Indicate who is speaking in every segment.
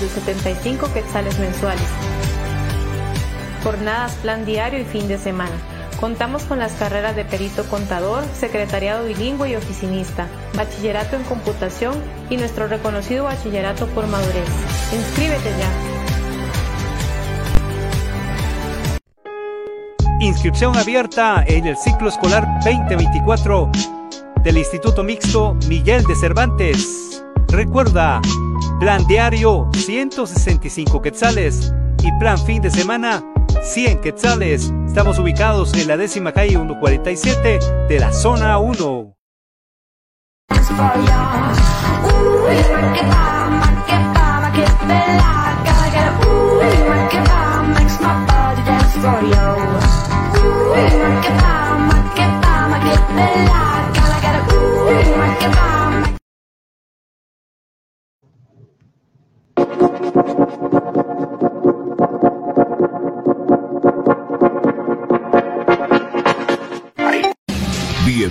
Speaker 1: Desde 75 quetzales mensuales. Jornadas plan diario y fin de semana. Contamos con las carreras de perito contador, secretariado bilingüe y oficinista, bachillerato en computación y nuestro reconocido bachillerato por madurez. Inscríbete ya.
Speaker 2: Inscripción abierta en el ciclo escolar 2024 del Instituto Mixto Miguel de Cervantes. Recuerda, plan diario 165 quetzales y plan fin de semana 100 quetzales. Estamos ubicados en la décima calle 147 de la zona 1.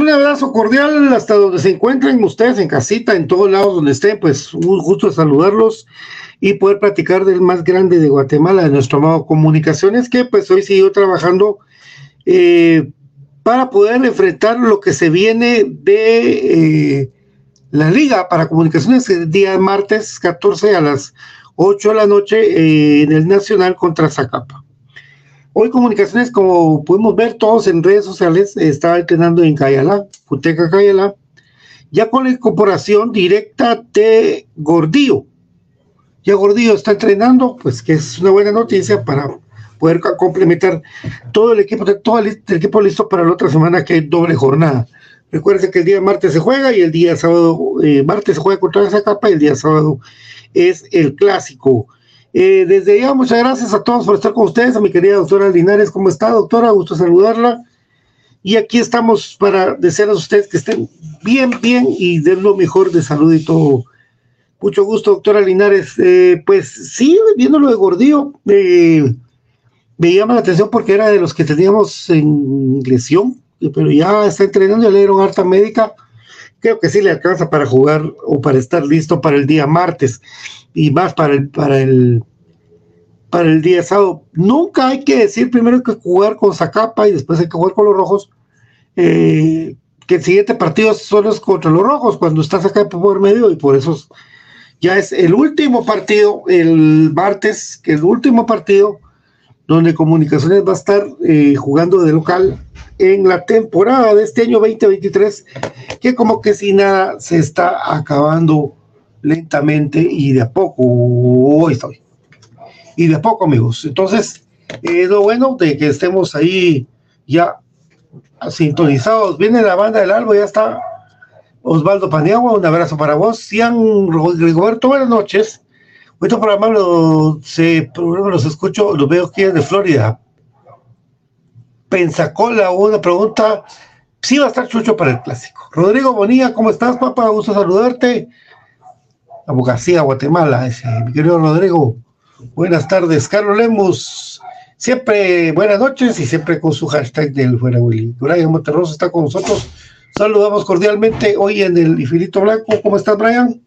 Speaker 3: Un abrazo cordial hasta donde se encuentren ustedes en casita, en todos lados donde estén, pues un gusto saludarlos y poder platicar del más grande de Guatemala, de nuestro amado Comunicaciones, que pues hoy siguió trabajando eh, para poder enfrentar lo que se viene de eh, la Liga para Comunicaciones el día martes 14 a las 8 de la noche eh, en el Nacional contra Zacapa. Hoy comunicaciones, como podemos ver todos en redes sociales, estaba entrenando en Cayala, Futeca Cayala, ya con la incorporación directa de Gordillo. Ya Gordillo está entrenando, pues que es una buena noticia para poder complementar todo el equipo, todo el, equipo listo para la otra semana que hay doble jornada. Recuerden que el día martes se juega y el día sábado, eh, martes se juega contra esa capa y el día sábado es el clásico. Eh, desde ya, muchas gracias a todos por estar con ustedes, a mi querida doctora Linares, ¿cómo está, doctora? Gusto saludarla. Y aquí estamos para desearles a ustedes que estén bien, bien y den lo mejor de salud y todo. Mucho gusto, doctora Linares. Eh, pues sí, viendo lo de Gordillo, eh, me llama la atención porque era de los que teníamos en lesión, pero ya está entrenando, ya le dieron harta médica creo que sí le alcanza para jugar o para estar listo para el día martes y más para el, para el, para el día sábado. Nunca hay que decir primero que jugar con Zacapa y después hay que jugar con los rojos. Eh, que el siguiente partido solo es contra los rojos cuando estás acá por medio y por eso ya es el último partido el martes, que es el último partido donde Comunicaciones va a estar eh, jugando de local en la temporada de este año 2023, que como que si nada se está acabando lentamente y de a poco, hoy estoy. Y de a poco, amigos. Entonces, es lo bueno de que estemos ahí ya sintonizados. Viene la banda del albo, ya está Osvaldo Paniagua, un abrazo para vos. Cian Rigoberto, buenas noches. Este programa lo, se, los escucho, los veo aquí de Florida. Pensacola, una pregunta. Sí va a estar Chucho para el clásico. Rodrigo Bonilla, ¿cómo estás, papá? Gusto saludarte. Abogacía, Guatemala, ese, mi querido Rodrigo. Buenas tardes. Carlos Lemus, siempre buenas noches y siempre con su hashtag del Fuera Willy. Brian Monterroso está con nosotros. Saludamos cordialmente hoy en el Infinito Blanco. ¿Cómo estás, Brian?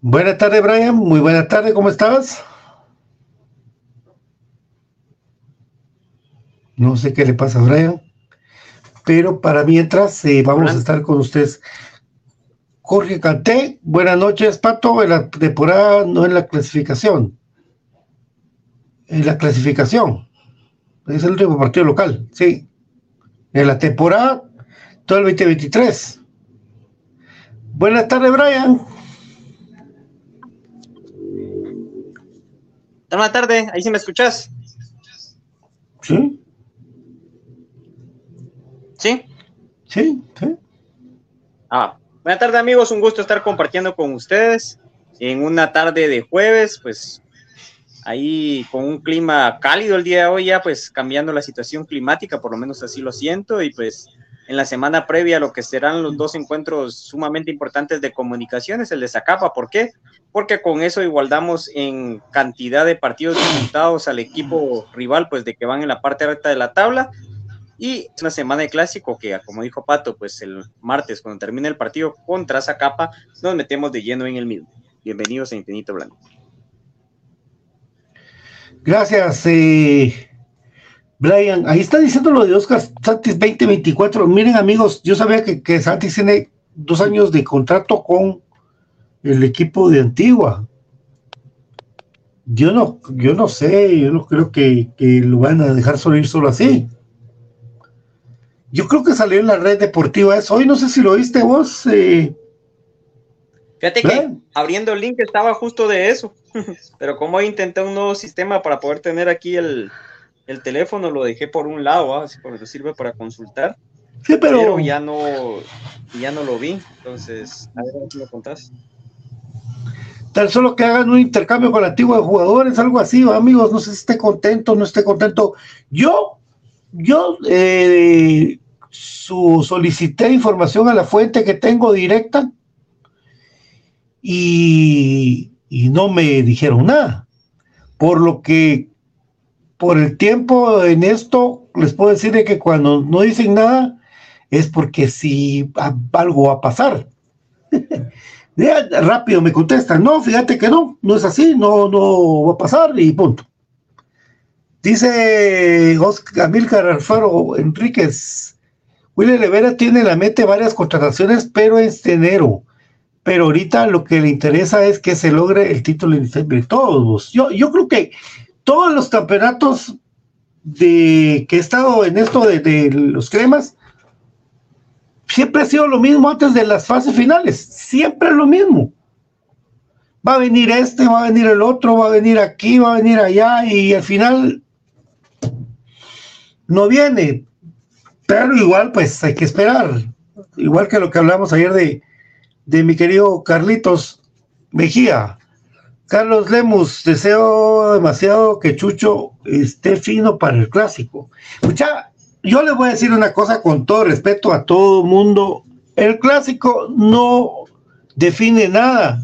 Speaker 3: Buenas tardes, Brian. Muy buenas tardes, ¿cómo estás? No sé qué le pasa a Brian, pero para mientras eh, vamos a estar con ustedes. Jorge Canté, buenas noches, Pato, en la temporada, no en la clasificación. En la clasificación. Es el último partido local, sí. En la temporada, todo el 2023. Buenas tardes, Brian.
Speaker 4: Buenas tardes, ahí sí me escuchas.
Speaker 3: Sí.
Speaker 4: ¿Sí?
Speaker 3: Sí, sí.
Speaker 4: Ah, buenas tardes amigos, un gusto estar compartiendo con ustedes en una tarde de jueves, pues ahí con un clima cálido el día de hoy ya, pues cambiando la situación climática, por lo menos así lo siento, y pues en la semana previa a lo que serán los dos encuentros sumamente importantes de comunicaciones, el de Zacapa. ¿Por qué? Porque con eso igualdamos en cantidad de partidos disputados al equipo rival, pues de que van en la parte recta de la tabla. Y es una semana de clásico que, como dijo Pato, pues el martes, cuando termine el partido contra Zacapa, nos metemos de lleno en el mismo. Bienvenidos a Infinito Blanco.
Speaker 3: Gracias. Eh, Brian, ahí está diciendo lo de Oscar Santis 2024. Miren, amigos, yo sabía que, que Santis tiene dos años de contrato con el equipo de Antigua. Yo no, yo no sé, yo no creo que, lo van a dejar solo ir solo así. Yo creo que salió en la red deportiva eso. Hoy no sé si lo viste vos. Eh,
Speaker 4: Fíjate que abriendo el link estaba justo de eso. Pero como intenté un nuevo sistema para poder tener aquí el, el teléfono lo dejé por un lado, ¿ah? así porque sirve para consultar.
Speaker 3: Sí, pero...
Speaker 4: ya no, ya no lo vi. Entonces, a ver si me contás.
Speaker 3: Tan solo que hagan un intercambio con la antigua de jugadores, algo así, amigos, no sé si esté contento, no esté contento. Yo, yo eh, su, solicité información a la fuente que tengo directa y, y no me dijeron nada. Por lo que por el tiempo en esto, les puedo decir que cuando no dicen nada es porque si algo va a pasar. rápido me contestan, no, fíjate que no, no es así, no, no va a pasar y punto. Dice Oscar Amílcar Alfaro Enríquez, Willy Rivera tiene la mente varias contrataciones, pero es de enero. Pero ahorita lo que le interesa es que se logre el título de todos. Yo, yo creo que todos los campeonatos de que he estado en esto de, los cremas, siempre ha sido lo mismo antes de las fases finales, siempre lo mismo. Va a venir este, va a venir el otro, va a venir aquí, va a venir allá y al final no viene. Pero igual pues hay que esperar. Igual que lo que hablamos ayer de, de mi querido Carlitos Mejía. Carlos Lemus, deseo demasiado que Chucho esté fino para el clásico. Mucha, yo le voy a decir una cosa con todo respeto a todo mundo. El clásico no define nada.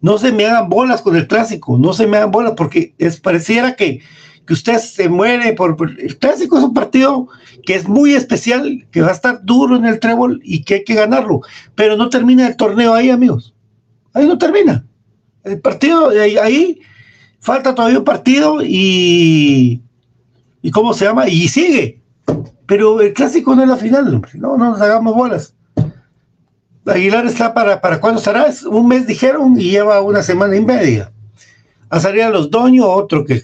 Speaker 3: No se me hagan bolas con el clásico, no se me hagan bolas porque es pareciera que, que usted se muere por, el clásico es un partido que es muy especial, que va a estar duro en el trébol y que hay que ganarlo, pero no termina el torneo ahí, amigos. Ahí no termina. El partido ahí, falta todavía un partido y y cómo se llama y sigue. Pero el clásico no es la final, No, no nos hagamos bolas. Aguilar está para, ¿para cuándo estará? un mes dijeron y lleva una semana y media. A salir a los doños, otro que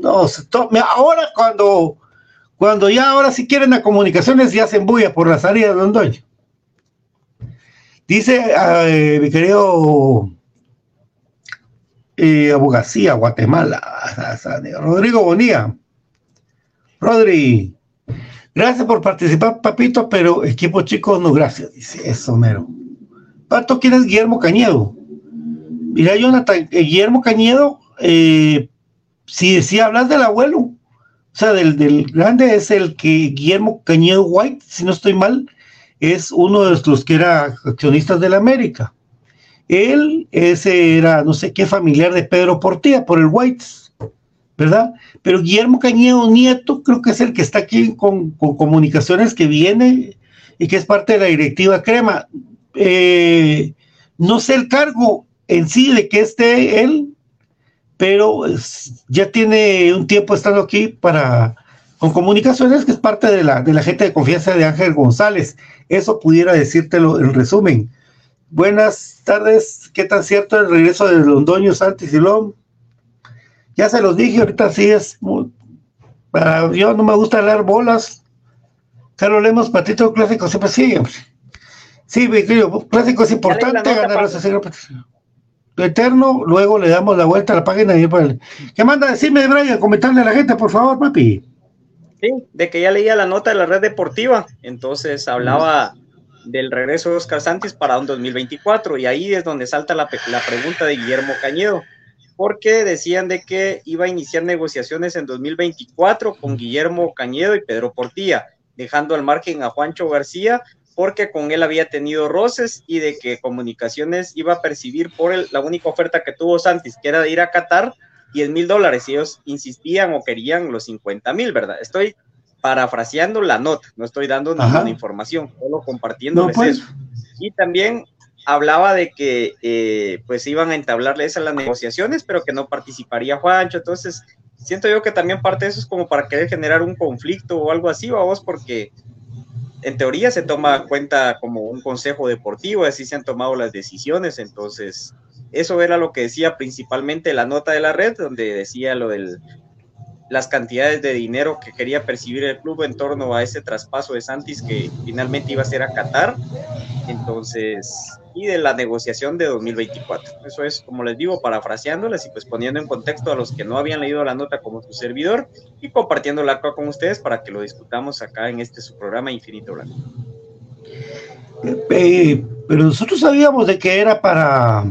Speaker 3: no Ahora cuando, cuando ya ahora si quieren a comunicaciones ya se embulla por la salida de Londoño. Dice eh, mi querido eh, Abogacía, Guatemala, Rodrigo Bonía. Rodri, Gracias por participar, papito, pero equipo chicos, no gracias, dice eso, mero. Pato, ¿quién es Guillermo Cañedo? Mira, Jonathan, eh, Guillermo Cañedo, eh, si, si hablas del abuelo, o sea, del, del, grande es el que Guillermo Cañedo White, si no estoy mal, es uno de los que era accionistas de la América. Él, ese era, no sé qué, familiar de Pedro Portilla, por el Whites ¿verdad? Pero Guillermo Cañedo Nieto creo que es el que está aquí con, comunicaciones que viene y que es parte de la directiva Crema. Eh, no sé el cargo en sí de que esté él, pero ya tiene un tiempo estando aquí para con comunicaciones que es parte de la, de la gente de confianza de Ángel González. Eso pudiera decírtelo en resumen. Buenas tardes, ¿qué tan cierto el regreso de Londoño, Santi Silón? Ya se los dije, ahorita sí es. para, yo no me gusta leer bolas. Carlos Lemos, patito clásico, siempre sigue. Sí, mi querido, clásico es importante ganar Lo eterno, luego le damos la vuelta a la página y el... ¿Qué manda decirme, Brian? Comentarle a la gente, por favor, papi.
Speaker 4: Sí, de que ya leía la nota de la red deportiva, entonces hablaba del regreso de Oscar Santos para un 2024 y ahí es donde salta la, la pregunta de Guillermo Cañedo porque decían de que iba a iniciar negociaciones en 2024 con Guillermo Cañedo y Pedro Portilla, dejando al margen a Juancho García, porque con él había tenido roces y de que Comunicaciones iba a percibir por la única oferta que tuvo Santis, que era de ir a Qatar, 10 mil dólares, y ellos insistían o querían los 50 mil, ¿verdad? Estoy parafraseando la nota, no estoy dando ninguna información, solo compartiendo pues. eso. Y también hablaba de que eh, pues iban a entablarle esas las negociaciones, pero que no participaría Juancho. Entonces, siento yo que también parte de eso es como para querer generar un conflicto o algo así, vos, porque en teoría se toma cuenta como un consejo deportivo, así se han tomado las decisiones. Entonces, eso era lo que decía principalmente la nota de la red, donde decía lo del las cantidades de dinero que quería percibir el club en torno a ese traspaso de Santis que finalmente iba a ser a Qatar. Entonces, y de la negociación de 2024. Eso es, como les digo, parafraseándolas y pues poniendo en contexto a los que no habían leído la nota como su servidor y compartiéndola acá con ustedes para que lo discutamos acá en este su programa Infinito Blanco.
Speaker 3: Eh, pero nosotros sabíamos de que era para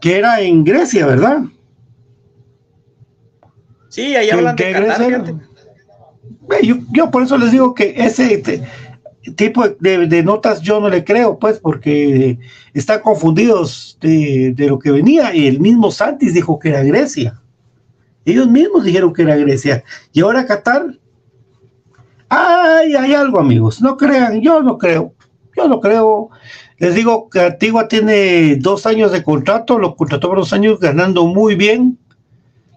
Speaker 3: que era en Grecia, ¿verdad?
Speaker 4: Sí, ahí hablan de Qatar,
Speaker 3: yo, yo, por eso les digo que ese tipo de, notas yo no le creo, pues, porque están confundidos de, lo que venía. Y el mismo Santis dijo que era Grecia. Ellos mismos dijeron que era Grecia. Y ahora Qatar. Ay, hay algo, amigos. No crean, yo no creo. Yo no creo. Les digo que Antigua tiene dos años de contrato, lo contrató por dos años ganando muy bien.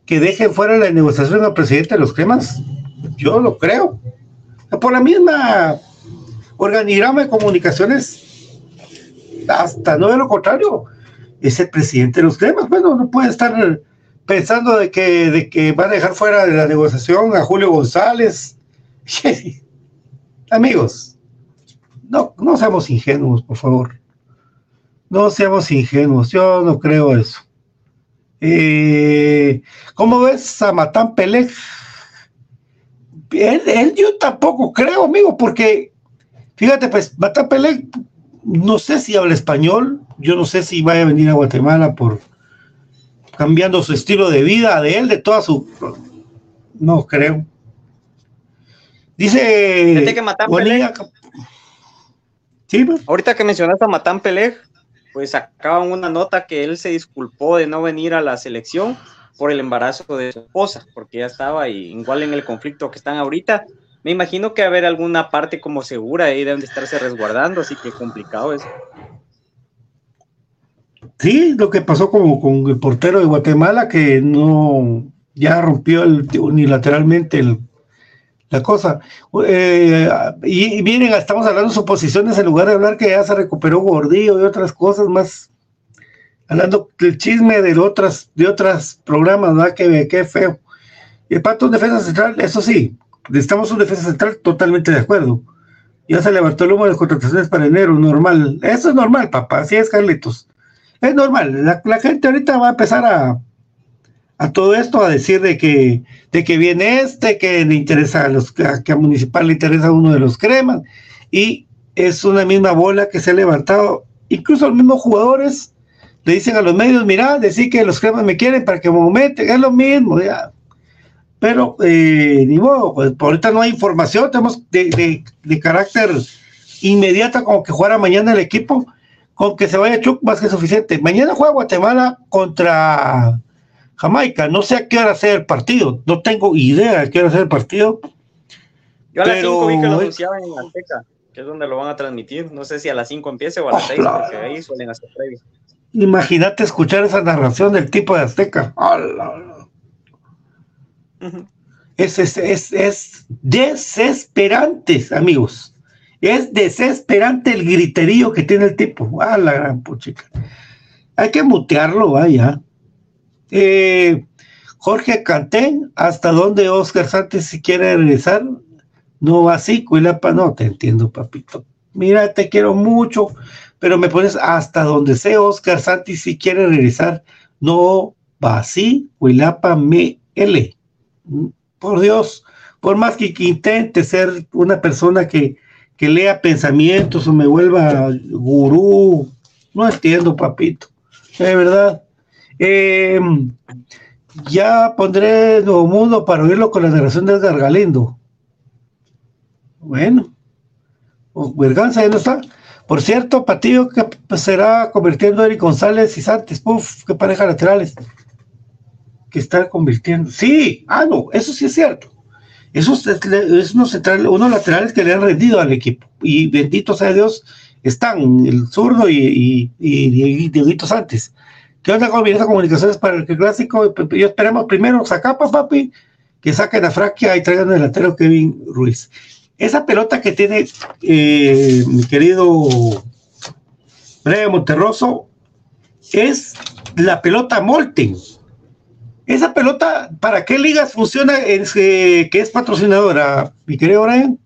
Speaker 3: Que dejen fuera la negociación al presidente de los cremas. Yo lo creo. Por la misma organigrama de comunicaciones, hasta no de lo contrario, es el presidente de los temas. Bueno, no puede estar pensando de que, de que va a dejar fuera de la negociación a Julio González. Amigos, no, no seamos ingenuos, por favor. No seamos ingenuos, yo no creo eso. Eh, ¿Cómo ves a Matán Pelé? él, yo tampoco creo, amigo, porque Fíjate, pues, Batapele, no sé si habla español, yo no sé si vaya a venir a Guatemala por cambiando su estilo de vida, de él, de toda su... No creo. Dice...
Speaker 4: Que Sí, pues. Ahorita que mencionaste a Matán Peleg, pues acaban una nota que él se disculpó de no venir a la selección por el embarazo de su esposa, porque ya estaba igual en el conflicto que están ahorita. Me imagino que haber alguna parte como segura ahí deben de estarse resguardando, así que complicado eso.
Speaker 3: Sí, lo que pasó como con el portero de Guatemala, que no, ya rompió el, unilateralmente el, la cosa. Eh, y, y, miren, estamos hablando de suposiciones en lugar de hablar que ya se recuperó Gordillo y otras cosas más hablando del chisme de otras, de otros programas, ¿verdad? Que, que feo. Y el pato un defensa central, eso sí, necesitamos un defensa central totalmente de acuerdo. Ya se levantó el humo de contrataciones para enero, normal. Eso es normal, papá, así es, Carlitos. Es normal. La, gente ahorita va a empezar a, a todo esto a decir de que, de que viene este, que le interesa a los, que a Municipal le interesa uno de los cremas, y es una misma bola que se ha levantado, incluso los mismos jugadores le dicen a los medios, mira, decir que los cremas me quieren para que me aumenten, es lo mismo, ya. Pero, eh, ni modo, pues por ahorita no hay información, tenemos de, carácter inmediata como que jugara mañana el equipo, con que se vaya Chuck más que suficiente. Mañana juega Guatemala contra Jamaica, no sé a qué hora sea el partido, no tengo idea de qué hora sea el partido.
Speaker 4: Yo a las 5 vi que lo anunciaban en Azteca, que es donde lo van a transmitir, no sé si a las 5 empiece o a las 6, porque ahí suelen hacer previo.
Speaker 3: Imagínate escuchar esa narración del tipo de Azteca. es, es, es, desesperante, amigos. Es desesperante el griterío que tiene el tipo. A la gran puchica. Hay que mutearlo, vaya. Eh, Jorge Cantén, ¿hasta dónde Oscar Santos si quiere regresar? No va así, Cuilapa, no te entiendo, papito. Mira, te quiero mucho, pero me pones hasta donde sé, Oscar Santi, si quiere regresar, no va así, Huilapa me L. Por Dios, por más que, intente ser una persona que, lea pensamientos o me vuelva gurú, no entiendo, papito, de verdad. Em, ya pondré Nuevo Mundo para oírlo con la narración de Edgar Galindo. Bueno, Verganza ya no está. Por cierto, Patillo que será convirtiendo a Eric González y Santos. Puf, qué pareja laterales. Que está convirtiendo. Sí, ah, no, eso sí es cierto. Esos es unos, unos laterales que le han rendido al equipo. Y bendito sea Dios, están el zurdo y, y, Dieguito Santos. ¿Qué onda con de comunicaciones para el clásico? Yo esperamos primero Zacapa, papi, que saquen a Fraquia y traigan el delantero Kevin Ruiz. Esa pelota que tiene eh, mi querido Brian Monterroso es la pelota Molten. Esa pelota, ¿para qué ligas funciona? Eh, que es patrocinadora, mi querido Brian.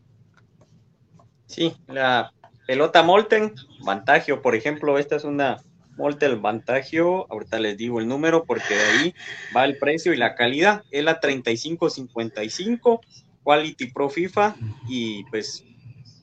Speaker 4: Sí, la pelota Molten, Vantagio, por ejemplo, esta es una Molten Vantagio, ahorita les digo el número porque de ahí va el precio y la calidad, es la 3555 Quality Pro FIFA y pues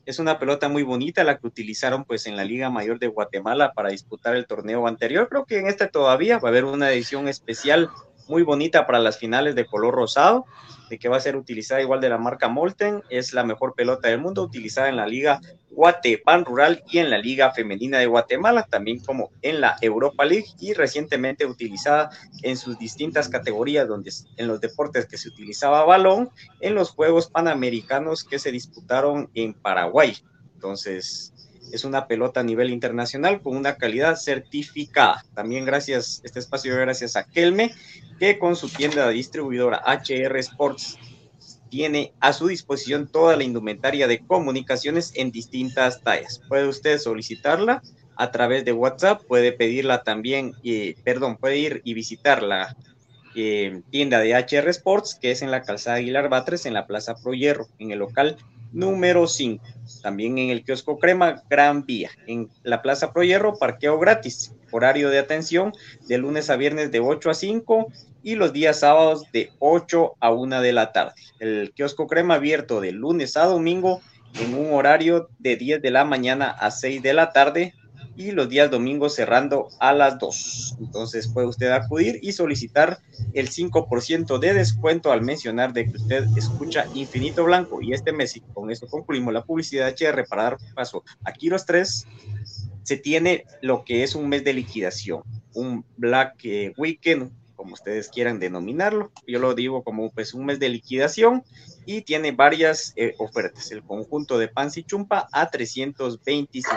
Speaker 4: es una pelota muy bonita la que utilizaron pues en la Liga Mayor de Guatemala para disputar el torneo anterior. Creo que en este todavía va a haber una edición especial muy bonita para las finales de color rosado de que va a ser utilizada igual de la marca Molten, es la mejor pelota del mundo, utilizada en la Liga Guatepan Rural y en la Liga Femenina de Guatemala, también como en la Europa League y recientemente utilizada en sus distintas categorías, donde en los deportes que se utilizaba balón, en los Juegos Panamericanos que se disputaron en Paraguay. Entonces, es una pelota a nivel internacional con una calidad certificada. También gracias, este espacio gracias a Kelme, que con su tienda distribuidora HR Sports tiene a su disposición toda la indumentaria de comunicaciones en distintas tallas. Puede usted solicitarla a través de WhatsApp, puede pedirla también, eh, perdón, puede ir y visitar la eh, tienda de HR Sports, que es en la calzada Aguilar Batres, en la Plaza Pro Hierro, en el local número 5. También en el kiosco Crema Gran Vía. En la Plaza Pro Hierro, parqueo gratis. Horario de atención de lunes a viernes de 8 a 5 y los días sábados de 8 a 1 de la tarde. El kiosco Crema abierto de lunes a domingo en un horario de 10 de la mañana a 6 de la tarde y los días domingos cerrando a las 2. Entonces puede usted acudir y solicitar el 5% de descuento al mencionar de que usted escucha Infinito Blanco. Y este mes, y con esto concluimos la publicidad HR para dar paso aquí los tres, se tiene lo que es un mes de liquidación, un Black eh, Weekend como ustedes quieran denominarlo. Yo lo digo como pues un mes de liquidación y tiene varias eh, ofertas. El conjunto de Pansi Chumpa a 325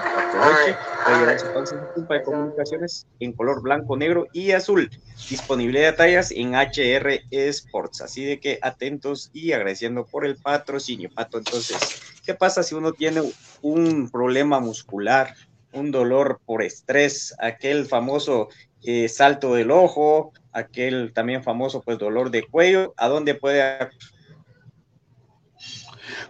Speaker 4: Chumpa de comunicaciones en color blanco, negro y azul. Disponibilidad de tallas en HR Sports. Así de que atentos y agradeciendo por el patrocinio. Pato, entonces, ¿qué pasa si uno tiene un problema muscular? un dolor por estrés, aquel famoso eh, salto del ojo, aquel también famoso pues dolor de cuello, ¿a dónde puede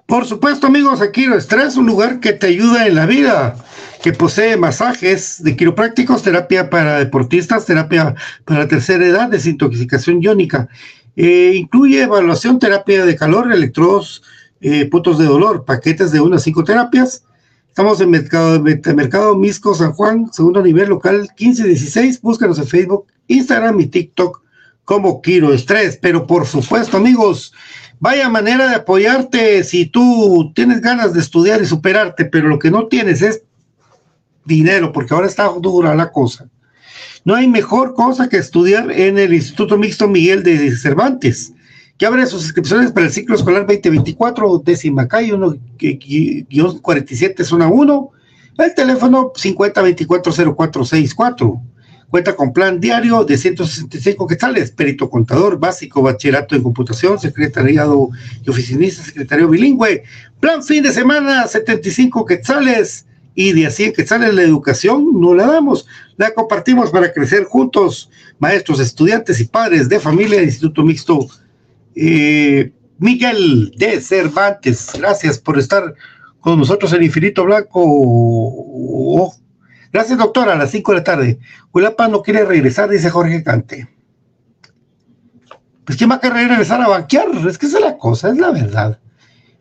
Speaker 3: por supuesto, amigos, aquí Estrés, un lugar que te ayuda en la vida, que posee masajes de quiroprácticos, terapia para deportistas, terapia para tercera edad, desintoxicación iónica. Eh, incluye evaluación, terapia de calor, electrodos, eh, puntos de dolor, paquetes de unas cinco terapias. Estamos en Mercado, Mercado Misco San Juan, segundo nivel local 1516. Búscanos en Facebook, Instagram y TikTok como Quiro Estrés. Pero por supuesto, amigos, vaya manera de apoyarte si tú tienes ganas de estudiar y superarte, pero lo que no tienes es dinero, porque ahora está dura la cosa. No hay mejor cosa que estudiar en el Instituto Mixto Miguel de Cervantes, que abre sus inscripciones para el ciclo escolar 2024, décima calle, 1-47, zona 1, el teléfono 50240464 Cuenta con plan diario de 165 quetzales, perito contador básico, bachillerato en computación, secretariado y oficinista, secretario bilingüe. Plan fin de semana, 75 quetzales y de a 100 quetzales la educación no la damos, la compartimos para crecer juntos, maestros, estudiantes y padres de familia del Instituto Mixto. Eh, Miguel de Cervantes, gracias por estar con nosotros en Infinito Blanco. Oh, Gracias, doctora. A las 5 de la tarde. Huilapa no quiere regresar, dice Jorge Cante. Pues ¿quién va a querer regresar a banquear? Es que esa es la cosa, es la verdad.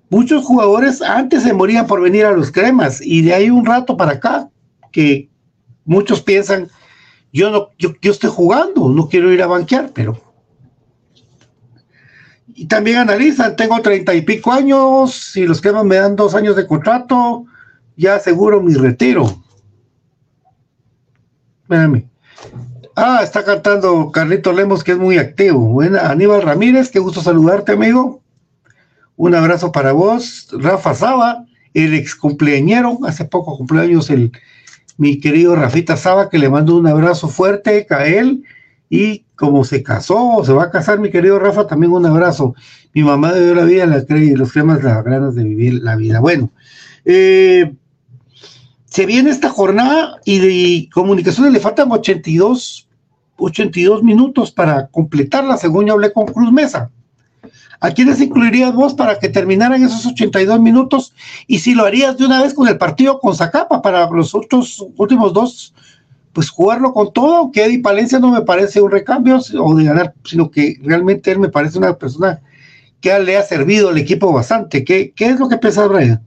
Speaker 3: Muchos jugadores antes se morían por venir a los cremas y de ahí un rato para acá que muchos piensan, yo no, yo, yo estoy jugando, no quiero ir a banquear, pero y también analizan, tengo treinta y pico años, si los cremas me dan dos años de contrato, ya aseguro mi retiro. Espérame. Ah, está cantando Carlito Lemos, que es muy activo. Buena, Aníbal Ramírez, qué gusto saludarte, amigo. Un abrazo para vos. Rafa Saba, el ex cumpleañero, hace poco cumpleaños el mi querido Rafita Saba, que le mando un abrazo fuerte a él. Y como se casó, se va a casar mi querido Rafa, también un abrazo. Mi mamá dio la vida, la, los cremas, las ganas de vivir la vida. Bueno, eh, se viene esta jornada y de comunicaciones le faltan 82, 82 minutos para completarla, según yo hablé con Cruz Mesa. ¿A quiénes incluirías vos para que terminaran esos 82 minutos? Y si lo harías de una vez con el partido con Zacapa para los otros últimos dos, pues jugarlo con todo, aunque Eddie Palencia no me parece un recambio o de ganar, sino que realmente él me parece una persona que le ha servido al equipo bastante. ¿Qué, qué es lo que piensas, Brian?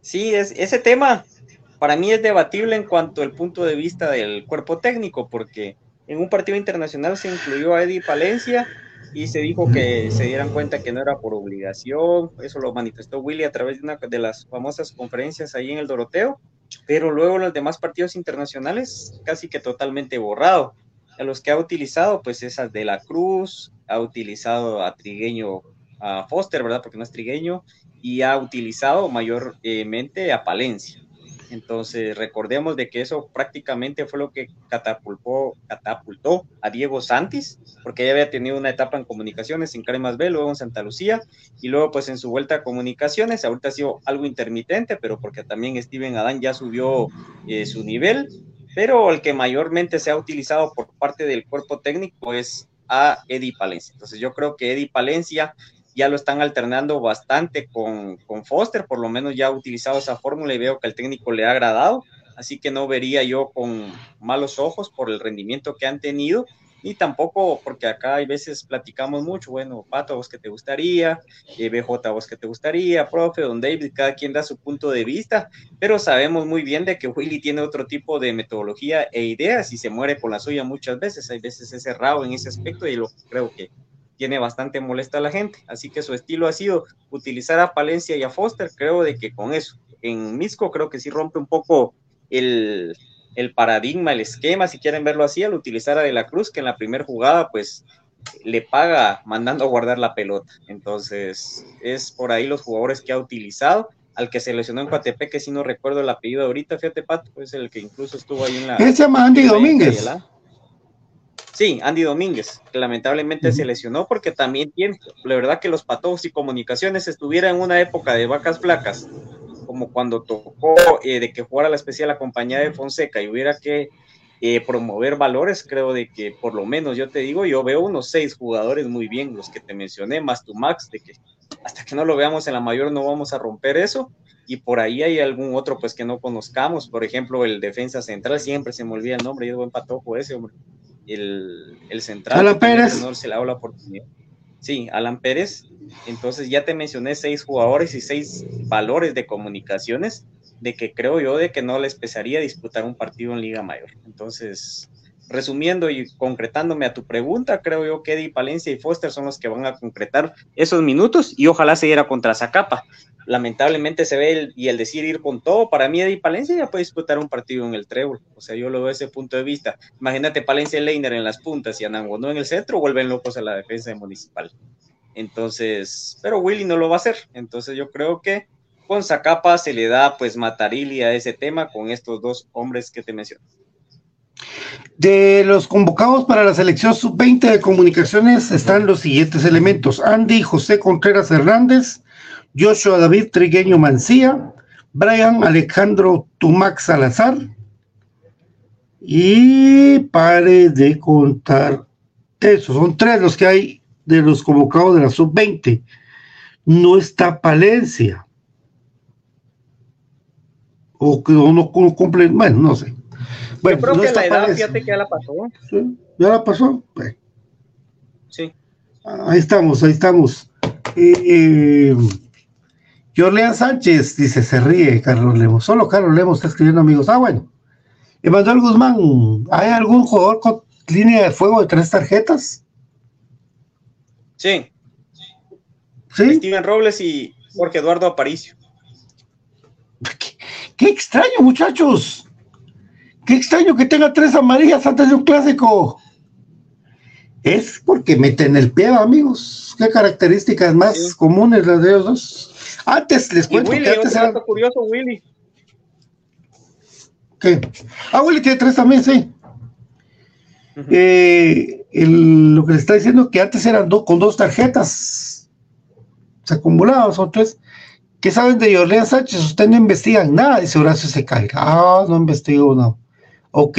Speaker 4: Sí, es, ese tema para mí es debatible en cuanto al punto de vista del cuerpo técnico, porque en un partido internacional se incluyó a Eddie Palencia y se dijo que se dieran cuenta que no era por obligación, eso lo manifestó Willy a través de una de las famosas conferencias ahí en el Doroteo, pero luego los demás partidos internacionales casi que totalmente borrado. A los que ha utilizado, pues esas de la Cruz, ha utilizado a Trigueño, a Foster, ¿verdad? Porque no es Trigueño, y ha utilizado mayormente a Palencia. Entonces, recordemos de que eso prácticamente fue lo que catapultó, catapultó a Diego Santis, porque ella había tenido una etapa en comunicaciones en Cremas B, luego en Santa Lucía, y luego pues en su vuelta a comunicaciones, ahorita ha sido algo intermitente, pero porque también Steven Adán ya subió eh, su nivel, pero el que mayormente se ha utilizado por parte del cuerpo técnico es a Eddie Palencia. Entonces yo creo que Eddie Palencia ya lo están alternando bastante con, con Foster, por lo menos ya ha utilizado esa fórmula y veo que el técnico le ha agradado, así que no vería yo con malos ojos por el rendimiento que han tenido ni tampoco, porque acá hay veces platicamos mucho, bueno, Pato, ¿a vos que te gustaría? Eh, BJ, ¿a vos que te gustaría? Profe, Don David, cada quien da su punto de vista, pero sabemos muy bien de que Willy tiene otro tipo de metodología e ideas y se muere por la suya muchas veces, hay veces es cerrado en ese aspecto y lo creo que tiene bastante molesta a la gente, así que su estilo ha sido utilizar a Palencia y a Foster, creo de que con eso, en Misco creo que sí rompe un poco el, el paradigma, el esquema, si quieren verlo así, al utilizar a De la Cruz, que en la primera jugada, pues le paga mandando a guardar la pelota. Entonces, es por ahí los jugadores que ha utilizado. Al que se lesionó en Coatepec, que si no recuerdo el apellido ahorita, fíjate, Pato, es el que incluso estuvo ahí en la.
Speaker 3: se llama Andy Domínguez.
Speaker 4: Sí, Andy Domínguez, que lamentablemente se lesionó porque también tiene, la verdad que los patos y comunicaciones estuvieran en una época de vacas flacas como cuando tocó eh, de que jugara la especial acompañada de Fonseca y hubiera que eh, promover valores, creo de que por lo menos yo te digo, yo veo unos seis jugadores muy bien, los que te mencioné, más tu Max, de que hasta que no lo veamos en la mayor no vamos a romper eso. Y por ahí hay algún otro pues que no conozcamos, por ejemplo, el defensa central, siempre se me olvida el nombre, y es buen patojo ese, hombre. El, el central.
Speaker 3: Pérez.
Speaker 4: No se le la oportunidad. Sí, Alan Pérez. Entonces ya te mencioné seis jugadores y seis valores de comunicaciones de que creo yo de que no les pesaría disputar un partido en Liga Mayor. Entonces, resumiendo y concretándome a tu pregunta, creo yo que Eddie Palencia y Foster son los que van a concretar esos minutos y ojalá se diera contra Zacapa lamentablemente se ve el, y el decir ir con todo, para mí Eddie Palencia ya puede disputar un partido en el trébol, o sea, yo lo veo desde ese punto de vista. Imagínate Palencia y Leiner en las puntas y Anangonó en el centro, vuelven locos a la defensa de Municipal. Entonces, pero Willy no lo va a hacer, entonces yo creo que con Zacapa se le da pues matarili a ese tema con estos dos hombres que te menciono.
Speaker 3: De los convocados para la selección sub-20 de comunicaciones están los siguientes elementos. Andy José Contreras Hernández, Joshua David Trigueño Mancía, Brian Alejandro Tumac Salazar, y pare de contar eso, son tres los que hay de los convocados de la sub-20. No está Palencia. O que no cumple, bueno, no sé.
Speaker 4: Bueno, Yo creo que la edad, fíjate que ya la pasó.
Speaker 3: ¿Sí? ¿Ya la pasó?
Speaker 4: Sí.
Speaker 3: Ahí estamos, ahí estamos. Eh, Jorlean Sánchez dice, se ríe Carlos Lemos. Solo Carlos Lemos está escribiendo amigos. Ah, bueno. Emanuel Guzmán, ¿hay algún jugador con línea de fuego de tres tarjetas?
Speaker 4: Sí. ¿Sí? Steven Robles y Jorge Eduardo Aparicio.
Speaker 3: Qué, extraño, muchachos. Qué extraño que tenga tres amarillas antes de un clásico. Es porque meten el pie, amigos. Qué características más comunes las de ellos dos. Antes les cuento
Speaker 4: que antes era curioso, Willy.
Speaker 3: ¿Qué? Ah, Willy tiene tres también, sí. Eh, lo que le está diciendo que antes eran con dos tarjetas. Se acumulaban, son tres. ¿Qué saben de Jorlean Sánchez? Usted no investigan nada, dice Horacio se caiga. Ah, no investigo, no. Ok.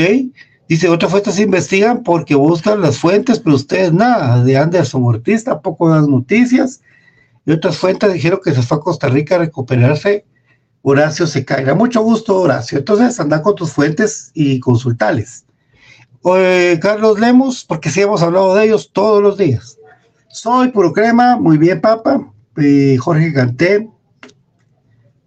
Speaker 3: Dice, otras fuentes investigan porque buscan las fuentes, pero ustedes nada. De Anderson Ortiz tampoco dan noticias y otras fuentes dijeron que se fue a Costa Rica a recuperarse. Horacio se caerá. Mucho gusto, Horacio. Entonces, anda con tus fuentes y consultales. Carlos Lemos, porque sí hemos hablado de ellos todos los días. Soy puro crema, muy bien, papa. Jorge Canté.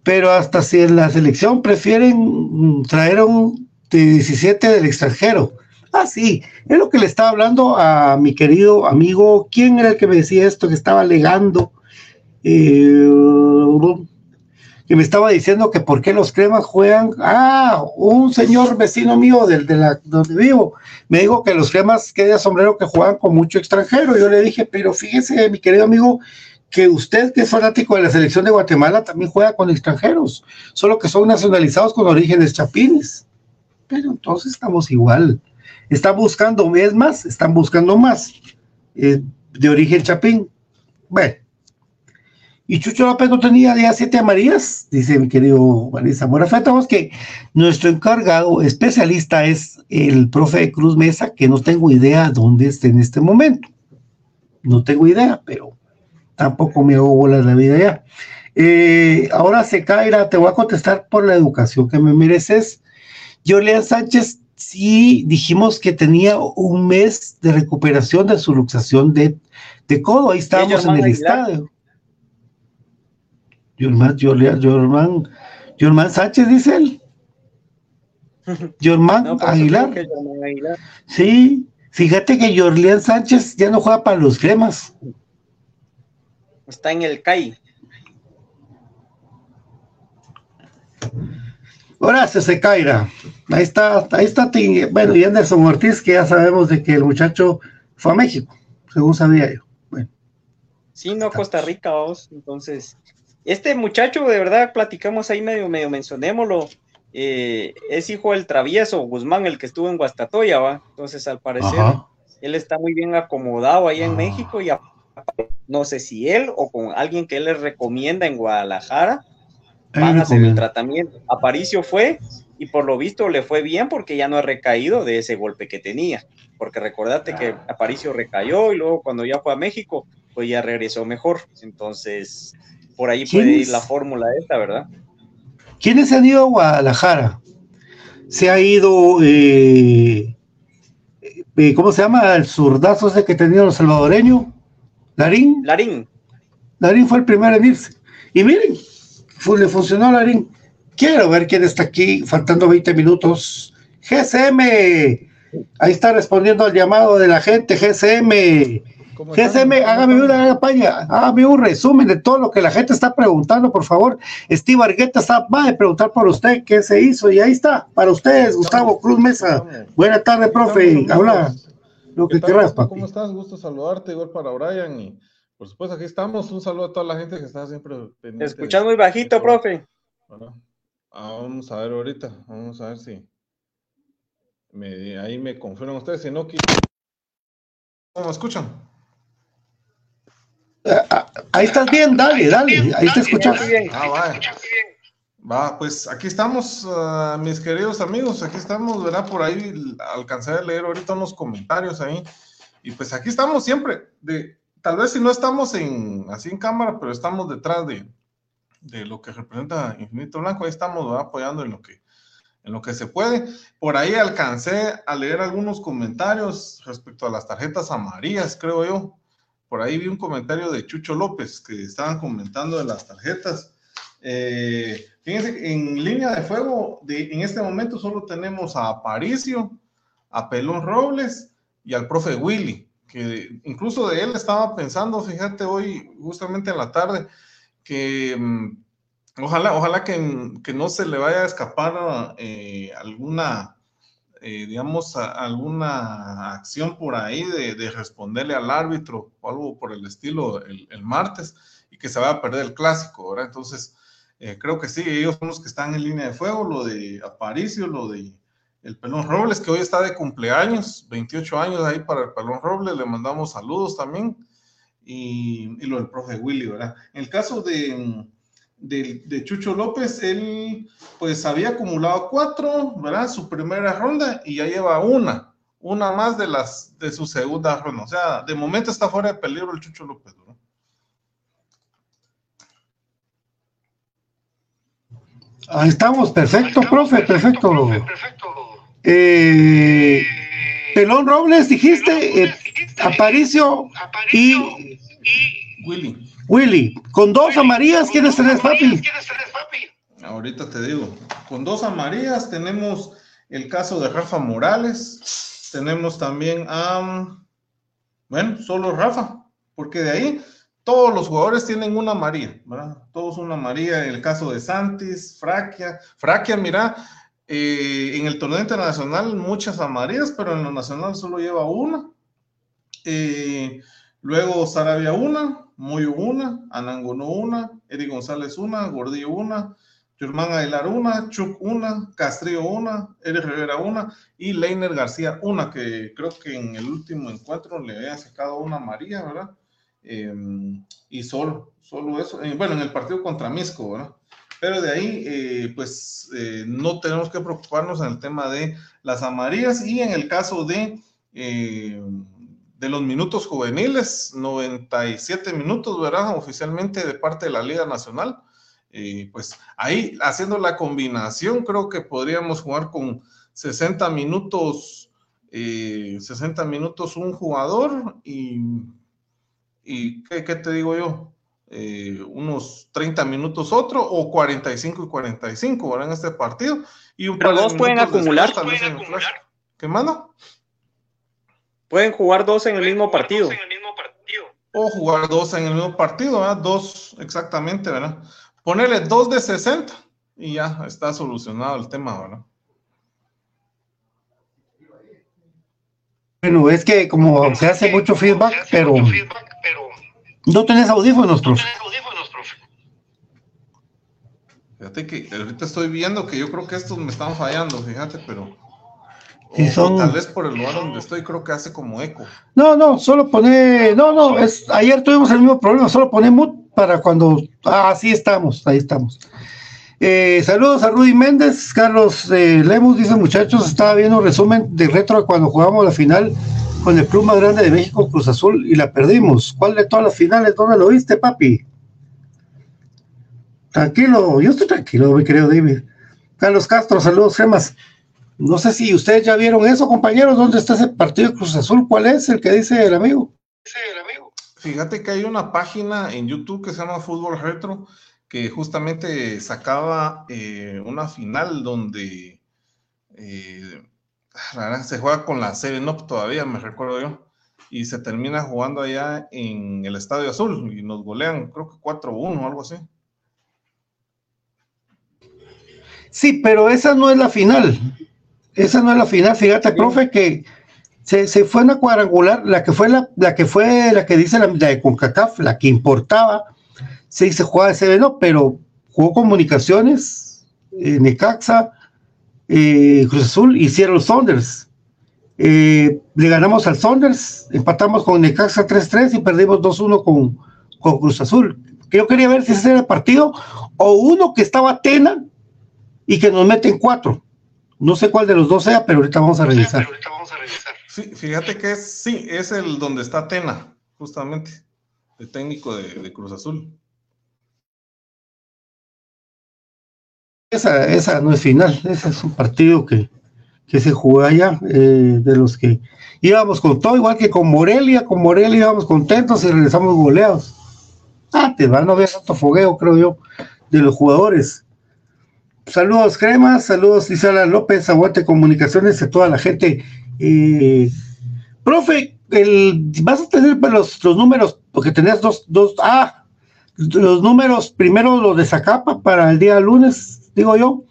Speaker 3: Pero hasta si en la selección prefieren traer un de 17 del extranjero. Ah, sí, es lo que le estaba hablando a mi querido amigo. ¿Quién era el que me decía esto? Que estaba alegando eh, que me estaba diciendo que por qué los cremas juegan. Ah, un señor vecino mío del, de la donde vivo me dijo que los cremas que de sombrero que juegan con mucho extranjero. Yo le dije, pero fíjese, mi querido amigo, que usted que es fanático de la selección de Guatemala también juega con extranjeros, solo que son nacionalizados con orígenes chapines. Pero entonces estamos igual. Están buscando, es más, están buscando más eh, de origen chapín. Bueno, y Chucho López no tenía ya siete amarillas, dice mi querido Vanessa Mora. Fíjate que nuestro encargado especialista es el profe Cruz Mesa, que no tengo idea dónde está en este momento. No tengo idea, pero tampoco me hago bolas la vida ya. Eh, ahora se caerá, te voy a contestar por la educación que me mereces. Julián Sánchez sí dijimos que tenía un mes de recuperación de su luxación de, de codo. Ahí estábamos en el estadio. Yorman, Sánchez, dice él. Yorman Aguilar. Sí, fíjate que Jorlián Sánchez ya no juega para los cremas.
Speaker 4: Está en el CAI.
Speaker 3: Horacio Secaira. Ahí está, ahí está, bueno, y Anderson Ortiz, que ya sabemos de que el muchacho fue a México, según sabía yo. Bueno.
Speaker 4: Sí, no, Costa Rica, vamos. Entonces, este muchacho, de verdad, platicamos ahí medio, medio mencionémoslo. Eh, es hijo del travieso Guzmán, el que estuvo en Guastatoya, ¿va? Entonces, al parecer, él está muy bien acomodado ahí en ah. México y no sé si él o con alguien que él le recomienda en Guadalajara van a hacer el tratamiento. Aparicio fue y por lo visto le fue bien porque ya no ha recaído de ese golpe que tenía. Porque recordate que. Aparicio recayó y luego cuando ya fue a México, pues ya regresó mejor. Entonces, por ahí puede ir la fórmula esta, ¿verdad?
Speaker 3: ¿Quiénes han ido a Guadalajara? Se ha ido, eh, eh, ¿cómo se llama? El zurdazo ese que tenía los salvadoreños. Larín.
Speaker 4: Larín.
Speaker 3: Larín fue el primero en irse. Y miren, le funcionó Larín. Quiero ver quién está aquí, faltando 20 minutos. GSM, ahí está respondiendo al llamado de la gente, GSM. GSM, hágame una campaña, hágame un resumen de todo lo que la gente está preguntando, por favor. Steve Argueta está, va a preguntar por usted qué se hizo, y ahí está, para ustedes, Gustavo Cruz Mesa. Buenas tardes, profe. Habla lo que quieras,
Speaker 5: papi. ¿Cómo estás? Gusto saludarte, igual para Brian. Y por supuesto, aquí estamos. Un saludo a toda la gente que está siempre
Speaker 4: pendiente. Escuchas muy bajito, profe.
Speaker 5: Ah, vamos a ver ahorita, vamos a ver si ahí me confirman ustedes, si no, ¿cómo me escuchan?
Speaker 3: Ah, ahí estás bien, dale, dale, ahí te escuchas. Ah,
Speaker 5: va. Va, pues aquí estamos, mis queridos amigos, aquí estamos, ¿verdad? Por ahí alcancé a leer ahorita unos comentarios ahí. Y pues aquí estamos siempre, de, tal vez si no estamos en, así en cámara, pero estamos detrás de, de lo que representa Infinito Blanco, ahí estamos apoyando en lo que en lo que se puede. Por ahí alcancé a leer algunos comentarios respecto a las tarjetas amarillas, creo yo. Por ahí vi un comentario de Chucho López que estaban comentando de las tarjetas. Eh, fíjense, en línea de fuego, en este momento solo tenemos a Aparicio, a Pelón Robles y al profe Willy, que incluso de él estaba pensando, fíjate, hoy justamente en la tarde, que mm, ojalá, ojalá que, no se le vaya a escapar eh, alguna, eh, digamos, alguna acción por ahí de, responderle al árbitro o algo por el estilo el, martes y que se vaya a perder el clásico, ¿verdad? Entonces, eh, creo que sí, ellos son los que están en línea de fuego, lo de Aparicio, lo de el Pelón Robles, que hoy está de cumpleaños, 28 años ahí para el Pelón Robles, le mandamos saludos también y, lo del profe Willy, ¿verdad? En el caso de, de, Chucho López, él pues había acumulado cuatro, ¿verdad? Su primera ronda y ya lleva una, una más de las de su segunda ronda. O sea, de momento está fuera de peligro el Chucho López, ¿verdad?
Speaker 3: Ahí estamos, perfecto, profe, perfecto. Eh, Pelón Robles, dijiste, eh, Aparicio y Willy. Willy, con dos amarillas, ¿quiénes tenés, papi?
Speaker 5: Ahorita te digo, con dos amarillas tenemos el caso de Rafa Morales, tenemos también a, bueno, solo Rafa, porque de ahí todos los jugadores tienen una amarilla, ¿verdad? Todos una amarilla, en el caso de Santis, Fraquia, Fraquia, mira, eh, en el torneo internacional muchas amarillas, pero en lo nacional solo lleva una. Eh, luego Sarabia una, Moyo una, Anangono una, Eddie González una, Gordillo una, Germán Aguilar una, Chuck una, Castrillo una, Eric Rivera una y Leiner García una, que creo que en el último encuentro le había sacado una María, ¿verdad? Em, y solo, solo eso, eh, bueno, en el partido contra Misco, ¿verdad? Pero de ahí, eh, pues eh, no tenemos que preocuparnos en el tema de las amarillas y en el caso de de los minutos juveniles, 97 minutos, ¿verdad? Oficialmente de parte de la Liga Nacional. pues ahí, haciendo la combinación, creo que podríamos jugar con 60 minutos, 60 minutos un jugador y, y ¿qué, ¿qué, te digo yo? unos 30 minutos otro o 45 y 45, ¿verdad? En este partido. Y
Speaker 4: un Pero dos pueden acumular. ¿Pueden
Speaker 5: acumular? ¿Qué mano?
Speaker 4: Pueden jugar dos en el mismo partido.
Speaker 5: O jugar dos en el mismo partido, ¿verdad? Dos exactamente, ¿verdad? Ponerle dos de 60 y ya está solucionado el tema, ¿verdad?
Speaker 3: Bueno, es que como se hace mucho feedback, pero no tenés audífonos, profe.
Speaker 5: Fíjate que ahorita estoy viendo que yo creo que estos me están fallando, fíjate, pero tal vez por el lugar donde estoy, creo que hace como eco.
Speaker 3: No, no, solo pone, no, no, es, ayer tuvimos el mismo problema, solo pone mute para cuando, ah, sí estamos, ahí estamos. Eh, saludos a Rudy Méndez, Carlos eh, Lemus dice muchachos, estaba viendo un resumen de retro cuando jugamos la final con el club más grande de México, Cruz Azul, y la perdimos. ¿Cuál de todas las finales? ¿Dónde lo viste, papi? Tranquilo, yo estoy tranquilo, mi querido David. Carlos Castro, saludos, gemas. No sé si ustedes ya vieron eso, compañeros. ¿Dónde está ese partido de Cruz Azul? ¿Cuál es el que dice el amigo?
Speaker 5: Sí, el amigo. Fíjate que hay una página en YouTube que se llama Fútbol Retro que justamente sacaba eh, una final donde eh, se juega con la serie no todavía, me recuerdo yo, y se termina jugando allá en el Estadio Azul y nos golean, creo que 4-1 o algo así.
Speaker 3: Sí, pero esa no es la final. Esa no es la final, fíjate, profe, que se, se, fue una cuadrangular, la que fue la, la que fue la que dice la, de CONCACAF, la que importaba, se jugaba ese no, pero jugó comunicaciones, eh, Necaxa, eh, Cruz Azul y Seattle Saunders. Eh, le ganamos al Saunders, empatamos con Necaxa 3-3 y perdimos 2-1 con, con Cruz Azul. Yo quería ver si ese era el partido o uno que estaba Tena y que nos meten cuatro. No sé cuál de los dos sea, pero ahorita vamos a revisar.
Speaker 5: Sí, fíjate que es, sí, es el donde está Tena, justamente, el técnico de, Cruz Azul.
Speaker 3: Esa, esa no es final, ese es un partido que, se jugó allá, eh, de los que íbamos con todo, igual que con Morelia, con Morelia íbamos contentos y regresamos goleados. Ah, te van a ver tanto fogueo, creo yo, de los jugadores. Saludos, Cremas, saludos, Isala López, Aguante Comunicaciones, a toda la gente. Eh, profe, el, vas a tener pues, los, los números, porque tenías dos, dos, ah, los números, primero los de Zacapa para el día lunes, digo yo,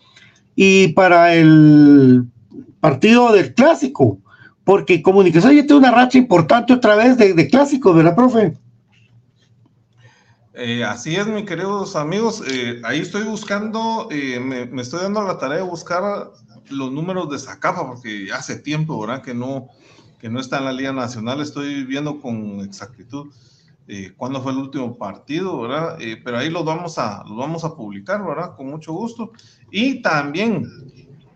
Speaker 3: y para el partido del clásico, porque Comunicaciones ya tiene una racha importante otra vez de, de clásicos, ¿verdad, profe?
Speaker 5: Eh, así es, mis queridos amigos. Eh, ahí estoy buscando, eh, me, estoy dando la tarea de buscar los números de Zacapa, porque hace tiempo, ¿verdad? Que no, que no está en la Liga Nacional. Estoy viendo con exactitud cuándo fue el último partido, ¿verdad? pero ahí los vamos, a, los vamos a publicar, ¿verdad? Con mucho gusto. Y también,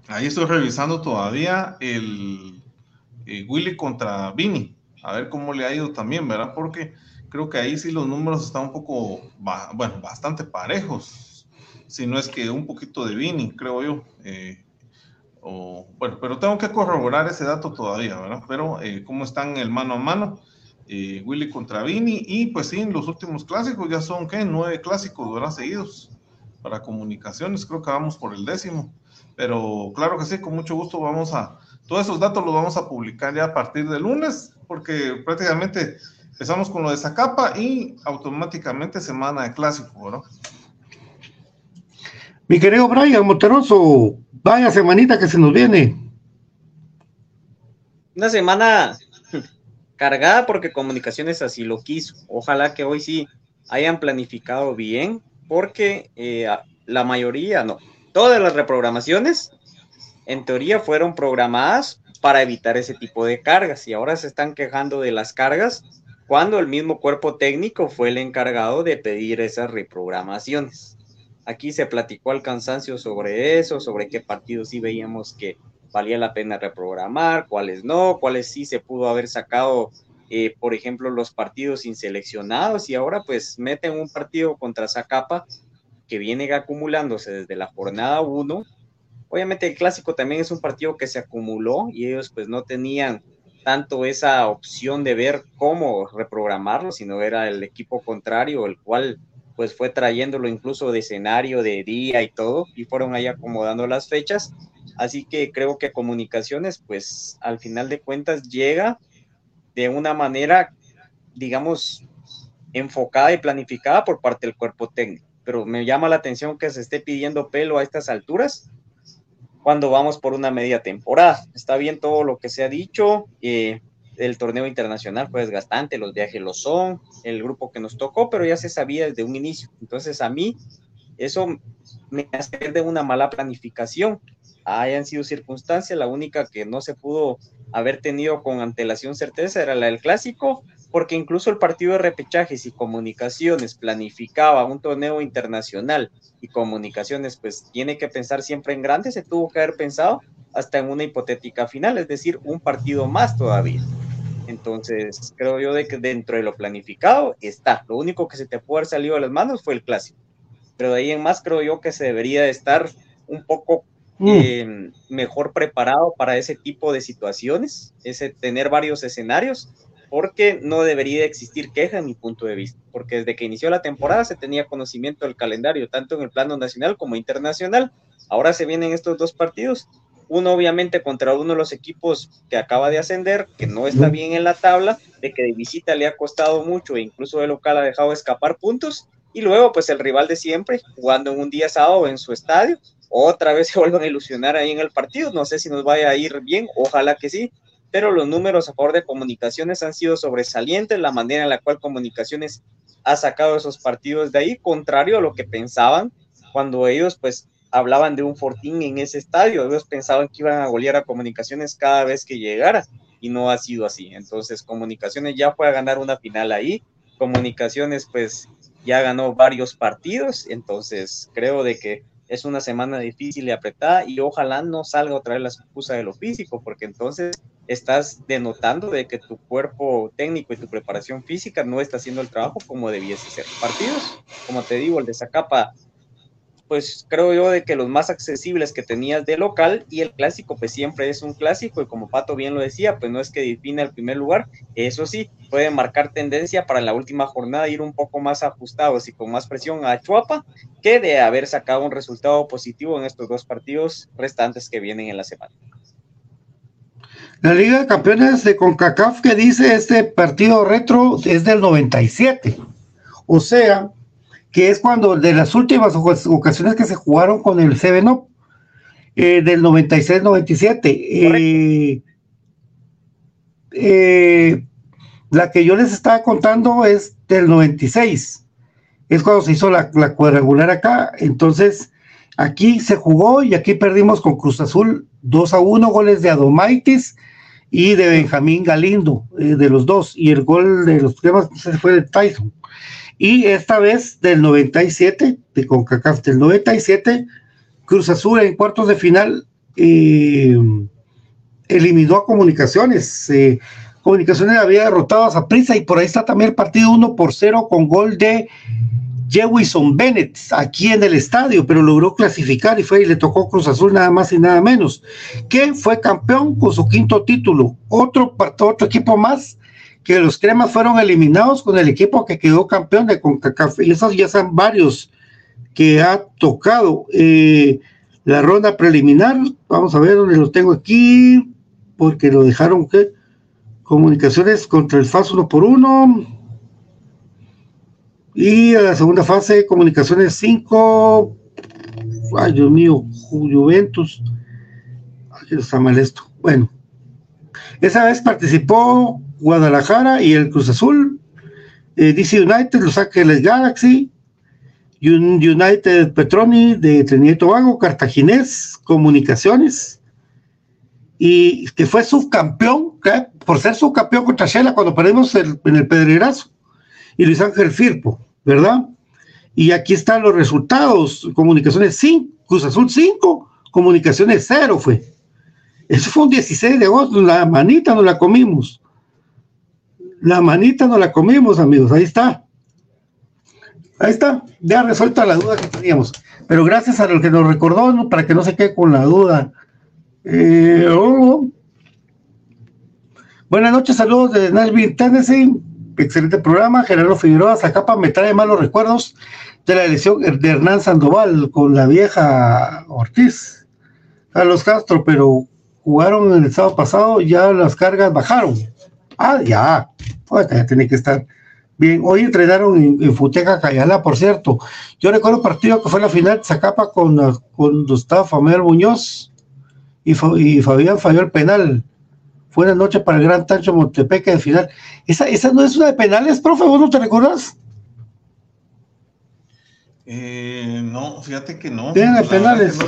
Speaker 5: ahí estoy revisando todavía el Willy contra Vini, a ver cómo le ha ido también, ¿verdad? Porque creo que ahí sí los números están un poco, bueno, bastante parejos, si no es que un poquito de Vini, creo yo. Eh, bueno, pero tengo que corroborar ese dato todavía, ¿verdad? Pero eh, cómo están el mano a mano, eh, Willy contra Vini, y pues sí, los últimos clásicos ya son, ¿qué? Nueve clásicos, ¿verdad? Seguidos para comunicaciones, creo que vamos por el décimo. Pero claro que sí, con mucho gusto vamos a, todos esos datos los vamos a publicar ya a partir de lunes, porque prácticamente Empezamos con lo de Zacapa y automáticamente semana de clásico, ¿no?
Speaker 3: Mi querido Brian Monteroso, vaya semanita que se nos viene.
Speaker 4: Una semana cargada porque Comunicaciones así lo quiso. Ojalá que hoy sí hayan planificado bien, porque eh, la mayoría, no, todas las reprogramaciones en teoría fueron programadas para evitar ese tipo de cargas y ahora se están quejando de las cargas cuando el mismo cuerpo técnico fue el encargado de pedir esas reprogramaciones. Aquí se platicó al cansancio sobre eso, sobre qué partidos sí veíamos que valía la pena reprogramar, cuáles no, cuáles sí se pudo haber sacado, eh, por ejemplo, los partidos inseleccionados y ahora pues meten un partido contra Zacapa que viene acumulándose desde la jornada 1 Obviamente el clásico también es un partido que se acumuló y ellos pues no tenían tanto esa opción de ver cómo reprogramarlo, sino era el equipo contrario, el cual pues fue trayéndolo incluso de escenario, de día y todo, y fueron ahí acomodando las fechas. Así que creo que comunicaciones, pues al final de cuentas llega de una manera, digamos, enfocada y planificada por parte del cuerpo técnico. Pero me llama la atención que se esté pidiendo pelo a estas alturas cuando vamos por una media temporada. Está bien todo lo que se ha dicho. El torneo internacional fue desgastante, los viajes lo son, el grupo que nos tocó, pero ya se sabía desde un inicio. Entonces a mí eso me hace de una mala planificación. Hayan sido circunstancias, la única que no se pudo haber tenido con antelación certeza era la del clásico, porque incluso el partido de repechajes y comunicaciones planificaba un torneo internacional y comunicaciones pues tiene que pensar siempre en grande, se tuvo que haber pensado hasta en una hipotética final, es decir, un partido más todavía. Entonces, creo yo de que dentro de lo planificado está. Lo único que se te puede haber salido de las manos fue el clásico. Pero de ahí en más creo yo que se debería de estar un poco mm. eh, mejor preparado para ese tipo de situaciones, ese tener varios escenarios porque no debería existir queja en mi punto de vista, porque desde que inició la temporada se tenía conocimiento del calendario, tanto en el plano nacional como internacional. Ahora se vienen estos dos partidos, uno obviamente contra uno de los equipos que acaba de ascender, que no está bien en la tabla, de que de visita le ha costado mucho e incluso de local ha dejado escapar puntos, y luego pues el rival de siempre, jugando en un día sábado en su estadio, otra vez se vuelven a ilusionar ahí en el partido, no sé si nos vaya a ir bien, ojalá que sí, pero los números a favor de comunicaciones han sido sobresalientes, la manera en la cual comunicaciones ha sacado esos partidos de ahí, contrario a lo que pensaban cuando ellos pues hablaban de un fortín en ese estadio, ellos pensaban que iban a golear a comunicaciones cada vez que llegara y no ha sido así. Entonces comunicaciones ya fue a ganar una final ahí, comunicaciones pues ya ganó varios partidos, entonces creo de que es una semana difícil y apretada y ojalá no salga otra vez la excusa de lo físico, porque entonces estás denotando de que tu cuerpo técnico y tu preparación física no está haciendo el trabajo como debiese ser. Partidos, como te digo, el de Zacapa, pues creo yo de que los más accesibles que tenías de local y el clásico pues siempre es un clásico y como Pato bien lo decía, pues no es que define el primer lugar, eso sí, puede marcar tendencia para la última jornada ir un poco más ajustados y con más presión a Chuapa que de haber sacado un resultado positivo en estos dos partidos restantes que vienen en la semana.
Speaker 3: La Liga de Campeones de CONCACAF que dice este partido retro es del 97. O sea, que es cuando de las últimas ocasiones que se jugaron con el 7 eh, del 96-97. Eh, eh, la que yo les estaba contando es del 96. Es cuando se hizo la, la cuadrangular acá. Entonces, aquí se jugó y aquí perdimos con Cruz Azul 2 a 1, goles de Adomaitis y de Benjamín Galindo, eh, de los dos, y el gol de los temas fue de Tyson. Y esta vez del 97, de CONCACAF del 97, Cruz Azul en cuartos de final eh, eliminó a Comunicaciones. Eh, Comunicaciones había derrotado a Prisa y por ahí está también el partido 1 por 0 con gol de Jewison Bennett aquí en el estadio, pero logró clasificar y fue y le tocó Cruz Azul nada más y nada menos, que fue campeón con su quinto título. Otro, otro equipo más que los cremas fueron eliminados con el equipo que quedó campeón de CONCACAF. Y esos ya son varios que ha tocado eh, la ronda preliminar. Vamos a ver dónde lo tengo aquí, porque lo dejaron que comunicaciones contra el FAS uno por uno y a la segunda fase, comunicaciones 5. Ay, Dios mío, Juventus. Ay, está mal esto. Bueno, esa vez participó Guadalajara y el Cruz Azul, eh, DC United, Los Ángeles Galaxy, United Petroni de Trinidad y Tobago, Cartaginés, Comunicaciones, y que fue subcampeón, por ser subcampeón contra Shela cuando perdimos en el Pedrerazo y Luis Ángel Firpo, ¿verdad? Y aquí están los resultados. Comunicaciones 5, Cruz Azul 5, Comunicaciones 0 fue. Eso fue un 16 de agosto, la manita no la comimos. La manita no la comimos, amigos, ahí está. Ahí está, ya resuelta la duda que teníamos. Pero gracias a lo que nos recordó, para que no se quede con la duda. Eh, oh. Buenas noches, saludos de Nashville, Tennessee. Excelente programa. Gerardo Figueroa Zacapa me trae malos recuerdos de la elección de Hernán Sandoval con la vieja Ortiz. Carlos Castro, pero jugaron el sábado pasado, ya las cargas bajaron. Ah, ya. Pues, ya tiene que estar Bien, hoy entrenaron en, Futeca Cayala, por cierto. Yo recuerdo el partido que fue la final de Zacapa con, cuando estaba Famel Muñoz y, Fabián falló el penal. Fue una noche para el Gran Tancho Montepeque de final. ¿Esa, ¿Esa no es una de penales, profe? ¿Vos no te recuerdas?
Speaker 5: Eh, no, fíjate que no.
Speaker 3: Tiene de penales.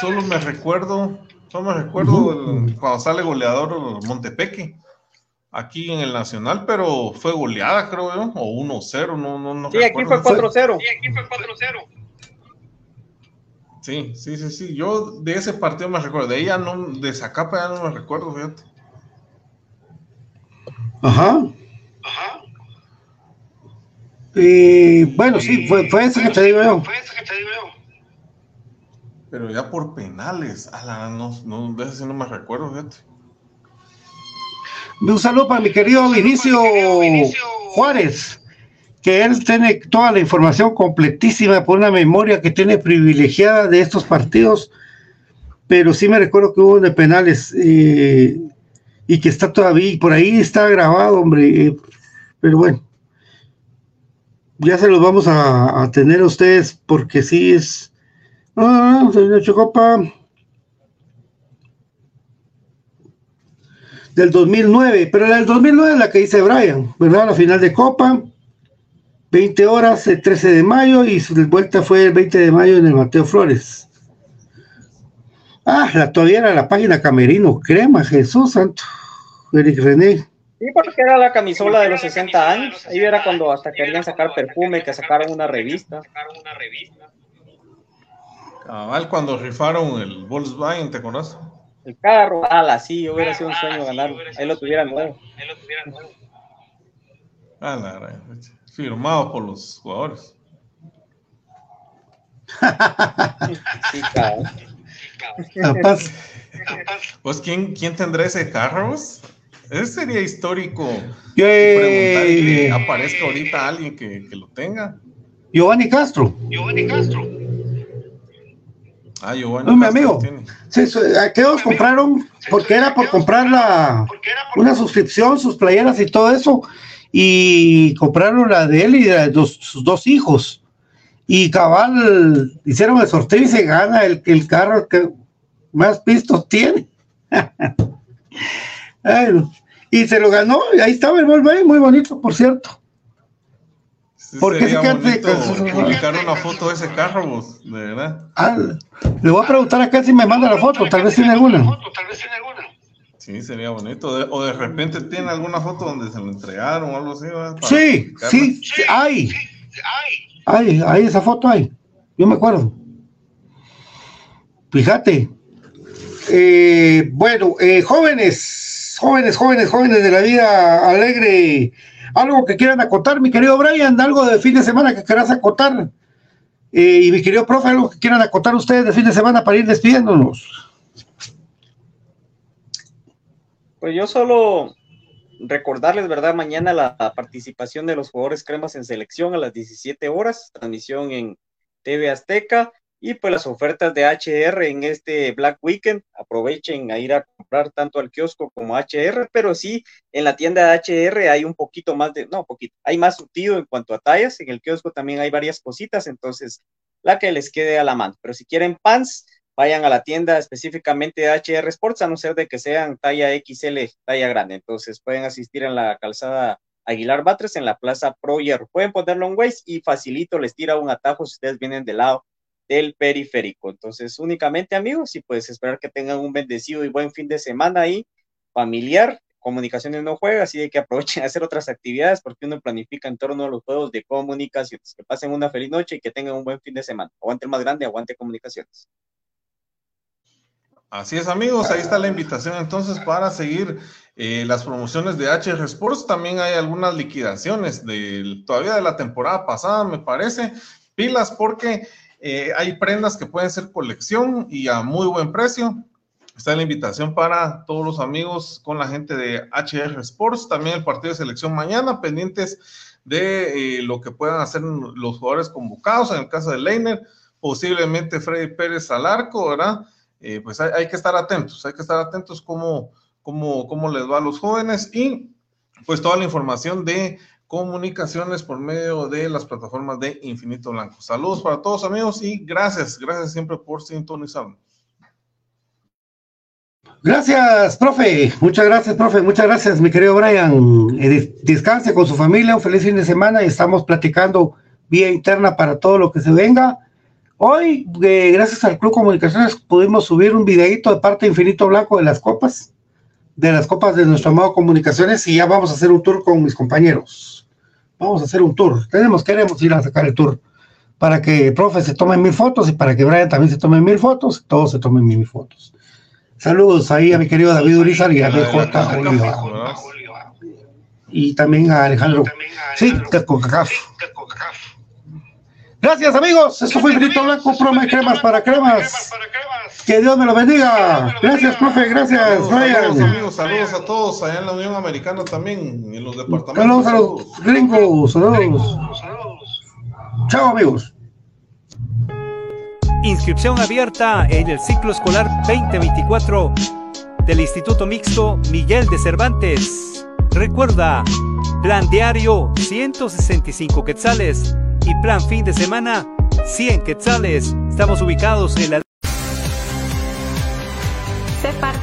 Speaker 5: solo me recuerdo, solo me recuerdo cuando sale goleador Montepeque aquí en el Nacional, pero fue goleada, creo yo, o 1-0, no, no, no.
Speaker 4: Sí, aquí fue 4-0. Sí, aquí fue 4-0.
Speaker 5: Sí, sí, sí, sí. Yo de ese partido me recuerdo. De ella no, de Zacapa ya no me recuerdo, fíjate.
Speaker 3: Ajá. Ajá. Y bueno, sí, fue, fue ese que te digo yo. Fue ese que te digo yo.
Speaker 5: Pero ya por penales. A la, no, no, de ese sí no me recuerdo, fíjate.
Speaker 3: Un saludo para mi querido Vinicio Juárez, que él tiene toda la información completísima por una memoria que tiene privilegiada de estos partidos, pero sí me recuerdo que hubo de penales eh, y que está todavía, por ahí está grabado, hombre, eh, pero bueno, ya se los vamos a, tener a ustedes porque sí es... Ah, señor Chocopa. Del 2009, pero la del 2009 es la que dice Brian, ¿verdad? La final de Copa, 20 horas el 13 de mayo y su vuelta fue el 20 de mayo en el Mateo Flores. Ah, la, todavía era la página Camerino, crema, Jesús Santo, Eric René.
Speaker 4: Sí, porque era la camisola de los 60 años. Ahí era cuando hasta querían sacar perfume, que sacaron una revista.
Speaker 5: Cabal, cuando rifaron el Volkswagen, ¿te conoces?
Speaker 4: El carro, ala, sí, hubiera sido un sueño ganar. Él lo tuviera nuevo. Él lo tuviera nuevo.
Speaker 5: Ah, la Firmado por los jugadores. sí, cabrón. Pues, ¿quién, ¿quién tendrá ese carro? Ese sería histórico. Preguntar que aparezca ahorita alguien que, que lo tenga.
Speaker 3: Giovanni Castro.
Speaker 5: Giovanni Castro.
Speaker 3: Ah, Giovanni. No, mi amigo. Sí, aquellos compraron porque era por comprar la, una suscripción, sus playeras y todo eso. Y compraron la de él y de sus dos hijos. Y cabal, hicieron el sorteo y se gana el, el carro que más pistos tiene. y se lo ganó, y ahí estaba el Volkswagen, muy bonito, por cierto.
Speaker 5: ¿Por qué se publicar una foto de ese carro, vos, de verdad.
Speaker 3: Ah, le voy a preguntar acá si me manda la foto, tal vez tiene alguna.
Speaker 5: Sí, sería bonito. o de repente tiene alguna foto donde se lo entregaron o algo así.
Speaker 3: Sí, sí, sí, hay. Hay, hay esa foto hay. Yo me acuerdo. Fíjate. Eh, bueno, eh, jóvenes, jóvenes, jóvenes, jóvenes de la vida alegre algo que quieran acotar, mi querido Brian, algo de fin de semana que quieras acotar. Eh, y mi querido profe, algo que quieran acotar ustedes de fin de semana para ir despidiéndonos.
Speaker 4: Pues yo solo recordarles, ¿verdad? Mañana la participación de los jugadores cremas en selección a las 17 horas, transmisión en TV Azteca y pues las ofertas de HR en este Black Weekend, aprovechen a ir a comprar tanto al kiosco como HR, pero sí, en la tienda de HR hay un poquito más de, no, poquito, hay más surtido en cuanto a tallas, en el kiosco también hay varias cositas, entonces la que les quede a la mano. Pero si quieren pants, vayan a la tienda específicamente de HR Sports, a no ser de que sean talla XL, talla grande. Entonces pueden asistir en la calzada Aguilar Batres en la Plaza Pro Pueden ponerlo en waist y facilito les tira un atajo si ustedes vienen del lado del periférico. Entonces, únicamente amigos, y puedes esperar que tengan un bendecido y buen fin de semana ahí, familiar. Comunicaciones no juega, así de que aprovechen a hacer otras actividades porque uno planifica en torno a los juegos de comunicaciones. Que pasen una feliz noche y que tengan un buen fin de semana. Aguante el más grande, aguante comunicaciones.
Speaker 5: Así es, amigos, ahí está la invitación entonces para seguir eh, las promociones de HR Sports. También hay algunas liquidaciones de, todavía de la temporada pasada, me parece. Pilas porque eh, hay prendas que pueden ser colección y a muy buen precio. Está la invitación para todos los amigos con la gente de HR Sports. También el partido de selección mañana, pendientes de eh, lo que puedan hacer los jugadores convocados. En el caso de Leiner, posiblemente Freddy Pérez al arco, ¿verdad? Eh, pues hay, que estar atentos, hay que estar atentos cómo, cómo, cómo les va a los jóvenes y pues toda la información de comunicaciones por medio de las plataformas de Infinito Blanco. Saludos para todos amigos y gracias, gracias siempre por sintonizarnos.
Speaker 3: Gracias, profe. Muchas gracias, profe. Muchas gracias, mi querido Brian. Eh, descanse con su familia, un feliz fin de semana y estamos platicando vía interna para todo lo que se venga. Hoy, eh, gracias al Club Comunicaciones, pudimos subir un videito de parte Infinito Blanco de las copas, de las copas de nuestro amado Comunicaciones, y ya vamos a hacer un tour con mis compañeros. Vamos a hacer un tour. Tenemos, queremos ir a sacar el tour para que el profe se tome mil fotos y para que Brian también se tome mil fotos, todos se tomen mil fotos. Saludos ahí a mi querido David Urizar y a DJ Oliva. Y también a Alejandro. Sí, cacaf. Gracias, amigos. Esto fue Grito Blanco, Prome Cremas para Cremas. Que Dios me lo bendiga. Gracias, profe. Gracias,
Speaker 5: saludos, amigos. Saludos a todos allá en la Unión Americana también, en los departamentos.
Speaker 3: Saludos a los gringos. Saludos. Chao, amigos.
Speaker 2: Inscripción abierta en el ciclo escolar 2024 del Instituto Mixto Miguel de Cervantes. Recuerda, plan diario 165 quetzales y plan fin de semana 100 quetzales. Estamos ubicados en la...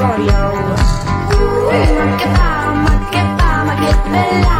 Speaker 1: For you. Ooh, work it out, work it out, I get the